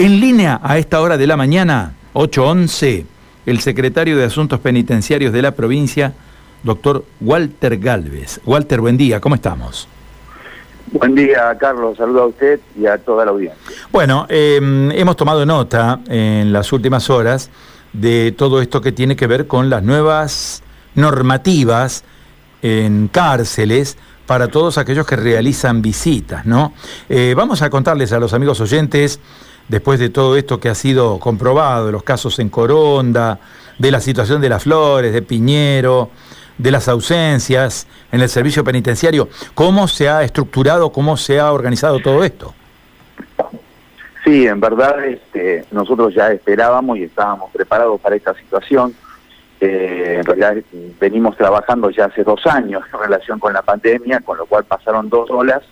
En línea a esta hora de la mañana, 8.11, el secretario de Asuntos Penitenciarios de la provincia, doctor Walter Galvez. Walter, buen día, ¿cómo estamos? Buen día, Carlos. Saludo a usted y a toda la audiencia. Bueno, em, hemos tomado nota en las últimas horas de todo esto que tiene que ver con las nuevas normativas en cárceles para todos aquellos que realizan visitas, ¿no? Eh, vamos a contarles a los amigos oyentes, después de todo esto que ha sido comprobado, de los casos en Coronda, de la situación de las flores, de Piñero, de las ausencias en el servicio penitenciario, cómo se ha estructurado, cómo se ha organizado todo esto. Sí, en verdad este, nosotros ya esperábamos y estábamos preparados para esta situación eh, en realidad venimos trabajando ya hace dos años en relación con la pandemia, con lo cual pasaron dos olas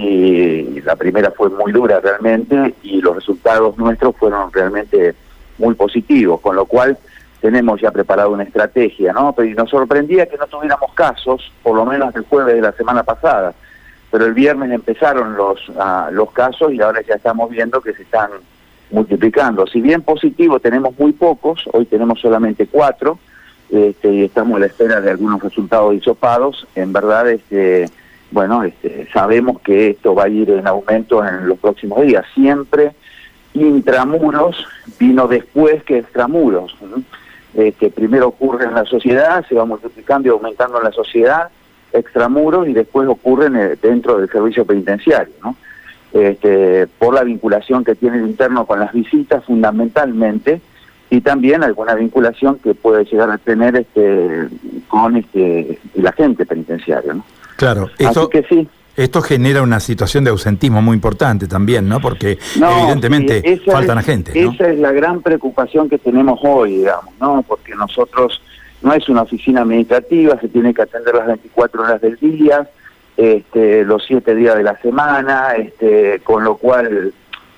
y la primera fue muy dura realmente y los resultados nuestros fueron realmente muy positivos, con lo cual tenemos ya preparado una estrategia, ¿no? Pero nos sorprendía que no tuviéramos casos, por lo menos el jueves de la semana pasada, pero el viernes empezaron los, ah, los casos y ahora ya estamos viendo que se están multiplicando. Si bien positivo tenemos muy pocos, hoy tenemos solamente cuatro, este, y estamos a la espera de algunos resultados disopados, en verdad, este, bueno, este, sabemos que esto va a ir en aumento en los próximos días. Siempre intramuros vino después que extramuros. este, primero ocurre en la sociedad, se va multiplicando y aumentando en la sociedad, extramuros, y después ocurren dentro del servicio penitenciario. ¿no? este, por la vinculación que tiene el interno con las visitas fundamentalmente y también alguna vinculación que puede llegar a tener este, con este, el agente penitenciario. ¿no? Claro, esto, que sí. Esto genera una situación de ausentismo muy importante también, ¿no? Porque evidentemente faltan agentes. Esa es la gran preocupación que tenemos hoy, digamos, ¿no? Porque nosotros no es una oficina administrativa, se tiene que atender las 24 horas del día, este, los siete días de la semana, este, con lo cual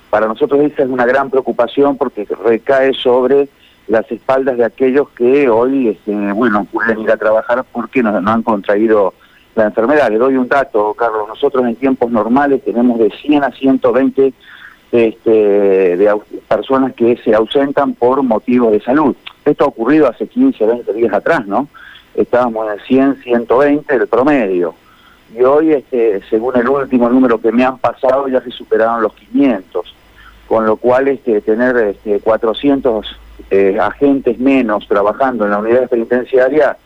para nosotros esa es una gran preocupación porque recae sobre las espaldas de aquellos que hoy, este, bueno, pueden ir a trabajar porque no, han contraído la enfermedad. Le doy un dato, Carlos, nosotros en tiempos normales tenemos de 100 a 120 este, de personas que se ausentan por motivos de salud. Esto ha ocurrido hace 15, 20 días atrás, ¿no? Estábamos en 100, 120 el promedio y hoy, este, según el último número que me han pasado, ya se superaron los 500, con lo cual este, tener este, 400 eh, agentes menos trabajando en la unidad penitenciaria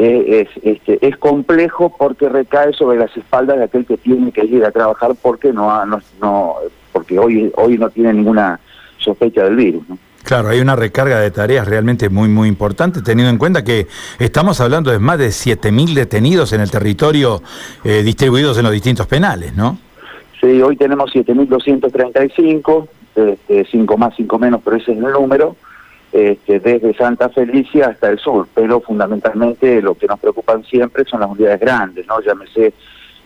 eh, es, este, es complejo porque recae sobre las espaldas de aquel que tiene que ir a trabajar porque no, no, no porque hoy hoy no tiene ninguna sospecha del virus. ¿no? Claro, hay una recarga de tareas realmente muy, muy importante, teniendo en cuenta que estamos hablando de más de 7.000 detenidos en el territorio eh, distribuidos en los distintos penales, ¿no? Sí, hoy tenemos 7.235, este, 5 más, 5 menos, pero ese es el número, este, desde Santa Felicia hasta el sur, pero fundamentalmente lo que nos preocupan siempre son las unidades grandes, ¿no? Llámese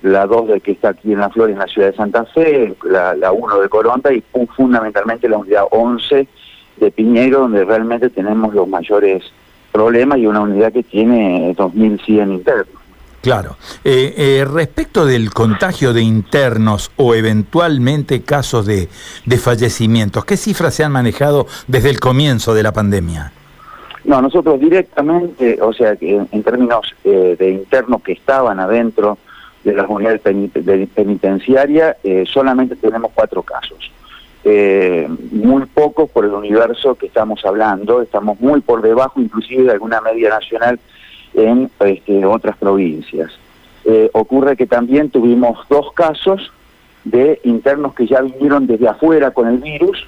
la 2 de que está aquí en La Flor, en la ciudad de Santa Fe, la, la 1 de Coronta y fundamentalmente la unidad 11 de Piñero, donde realmente tenemos los mayores problemas y una unidad que tiene 2.100 internos. Claro. Eh, eh, respecto del contagio de internos o eventualmente casos de, de, fallecimientos, ¿qué cifras se han manejado desde el comienzo de la pandemia? No, nosotros directamente, o sea, en términos eh, de internos que estaban adentro de las unidades penitenciarias, solamente tenemos cuatro casos eh, muy pocos por el universo que estamos hablando, estamos muy por debajo inclusive de alguna media nacional en este, otras provincias. Eh, ocurre que también tuvimos dos casos de internos que ya vinieron desde afuera con el virus,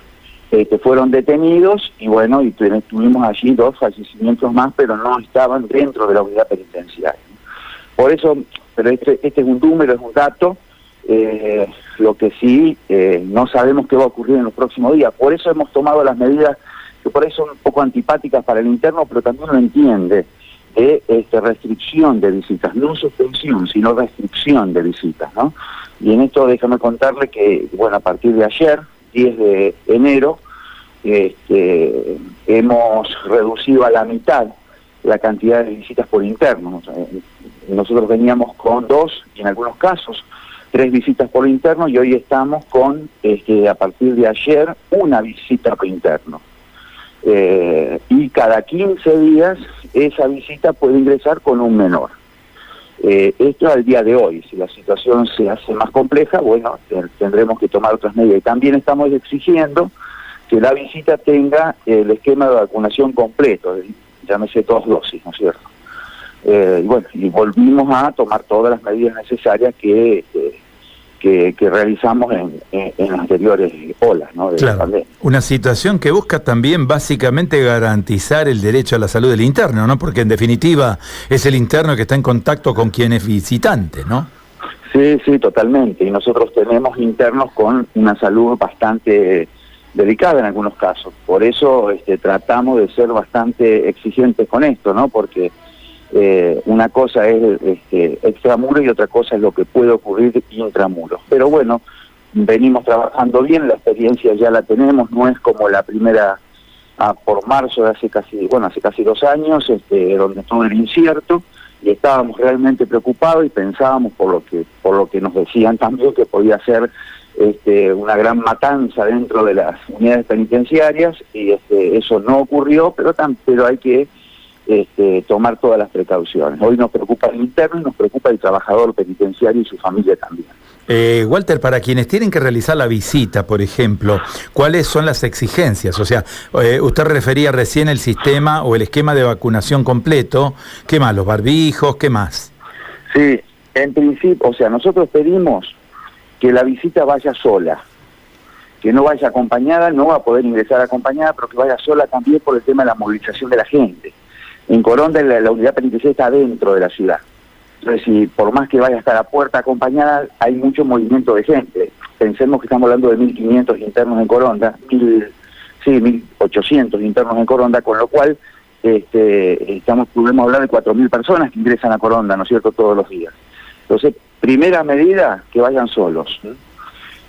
eh, que fueron detenidos y bueno, y tuvimos allí dos fallecimientos más, pero no estaban dentro de la unidad penitenciaria. Por eso, pero este, este es un número, es un dato, eh, lo que sí, no sabemos qué va a ocurrir en los próximos días. Por eso hemos tomado las medidas que por ahí son un poco antipáticas para el interno, pero también lo entiende, de este, restricción de visitas, no suspensión, sino restricción de visitas. ¿no? Y en esto déjame contarle que, bueno, a partir de ayer, 10 de enero, este, hemos reducido a la mitad la cantidad de visitas por interno. Nosotros veníamos con dos y en algunos casos tres visitas por interno y hoy estamos con, este, a partir de ayer, una visita por interno. Eh, y cada 15 días esa visita puede ingresar con un menor. Eh, esto al día de hoy, si la situación se hace más compleja, bueno, tendremos que tomar otras medidas. Y también estamos exigiendo que la visita tenga el esquema de vacunación completo, llámese dos dosis, ¿no es cierto? Eh, y bueno, y volvimos a tomar todas las medidas necesarias que, que, realizamos en, en, las anteriores olas ¿no? de la pandemia. Una situación que busca también básicamente garantizar el derecho a la salud del interno, ¿no? Porque en definitiva es el interno que está en contacto con quien es visitante, ¿no? Sí, sí, totalmente. Y nosotros tenemos internos con una salud bastante delicada en algunos casos. Por eso este, tratamos de ser bastante exigentes con esto, ¿no? Porque eh, una cosa es este, extramuro y otra cosa es lo que puede ocurrir intramuro. Pero bueno, venimos trabajando bien, la experiencia ya la tenemos, no es como la primera ah, por marzo de hace casi, bueno, hace casi dos años, este, donde todo era incierto y estábamos realmente preocupados y pensábamos por lo que por lo que nos decían también que podía ser este, una gran matanza dentro de las unidades penitenciarias y este, eso no ocurrió, pero, pero hay que este, tomar todas las precauciones. Hoy nos preocupa el interno y nos preocupa el trabajador penitenciario y su familia también. Eh, Walter, para quienes tienen que realizar la visita, por ejemplo, ¿cuáles son las exigencias? O sea, eh, usted refería recién el sistema o el esquema de vacunación completo. ¿Qué más? ¿Los barbijos? ¿Qué más? Sí, en principio, o sea, nosotros pedimos que la visita vaya sola, que no vaya acompañada, no va a poder ingresar acompañada, pero que vaya sola también por el tema de la movilización de la gente. En Coronda la, unidad penitenciaria está dentro de la ciudad. Entonces, si por más que vaya hasta la puerta acompañada, hay mucho movimiento de gente. Pensemos que estamos hablando de 1.500 internos en Coronda, mil, sí, 1.800 internos en Coronda, con lo cual este, estamos, podemos hablar de 4.000 personas que ingresan a Coronda, ¿no es cierto?, todos los días. Entonces, primera medida, que vayan solos.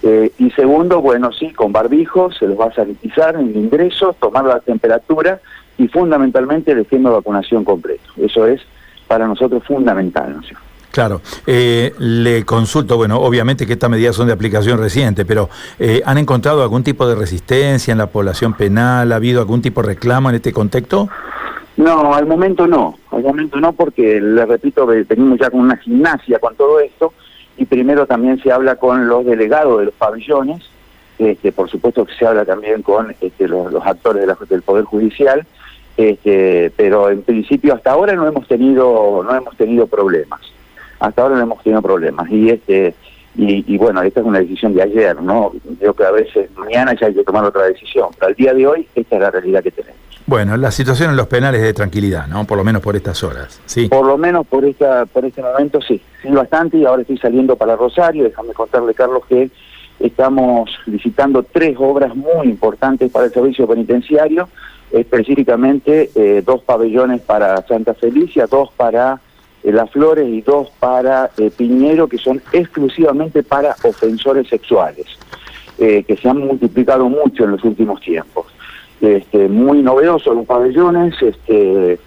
Eh, y segundo, bueno, sí, con barbijo se los va a sanitizar en el ingreso, tomar la temperatura y fundamentalmente el esquema de vacunación completo. Eso es para nosotros fundamental. ¿no? Claro, eh, le consulto, bueno, obviamente que estas medidas son de aplicación reciente, pero eh, ¿han encontrado algún tipo de resistencia en la población penal? ¿Ha habido algún tipo de reclamo en este contexto? No, al momento no, al momento no, porque le repito, venimos ya con una gimnasia con todo esto, y primero también se habla con los delegados de los pabellones, este, por supuesto que se habla también con este, los, actores del Poder Judicial, este, pero en principio hasta ahora no hemos tenido no hemos tenido problemas. Hasta ahora no hemos tenido problemas. Y este y, bueno esta es una decisión de ayer no creo que a veces mañana ya hay que tomar otra decisión pero al día de hoy esta es la realidad que tenemos. Bueno la situación en los penales es de tranquilidad no por lo menos por estas horas sí por lo menos por esta por este momento sí. Sí bastante y ahora estoy saliendo para Rosario. Déjame contarle Carlos que estamos visitando tres obras muy importantes para el servicio penitenciario específicamente eh, dos pabellones para Santa Felicia, dos para eh, Las Flores y dos para eh, Piñero, que son exclusivamente para ofensores sexuales, que se han multiplicado mucho en los últimos tiempos. Este, muy novedosos los pabellones, este,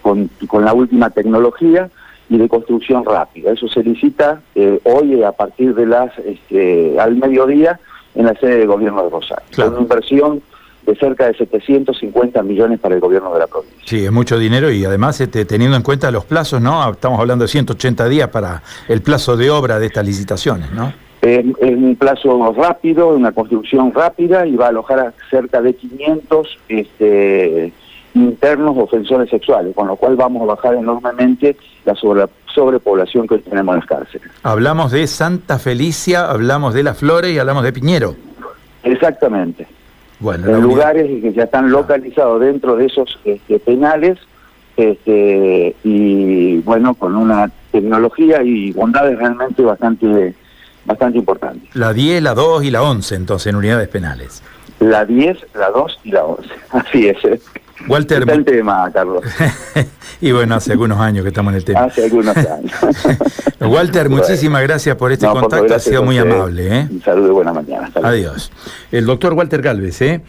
con, con, la última tecnología y de construcción rápida. Eso se licita hoy a partir de las, este, al mediodía, en la sede del gobierno de Rosario. Claro. Una inversión de cerca de 750 millones para el gobierno de la provincia. Sí, es mucho dinero y además este, teniendo en cuenta los plazos, ¿no? Estamos hablando de 180 días para el plazo de obra de estas licitaciones, ¿no? Es, un plazo rápido, una construcción rápida y va a alojar a cerca de 500 este, internos ofensores sexuales, con lo cual vamos a bajar enormemente la sobrepoblación que hoy tenemos en las cárceles. Hablamos de Santa Felicia, hablamos de Las Flores y hablamos de Piñero. Exactamente en lugares que ya están localizados dentro de esos este, penales este, y bueno, con una tecnología y bondades realmente bastante, bastante importantes. La 10, la 2 y la 11 entonces en unidades penales. La 10, la 2 y la 11, así es. Walter. Está el tema, Carlos. y bueno, hace algunos años que estamos en el tema. Hace algunos años. Walter, muchísimas gracias por este contacto, ha sido muy amable. ¿eh? Un saludo y buena mañana. Adiós. El doctor Walter Galvez, ¿eh?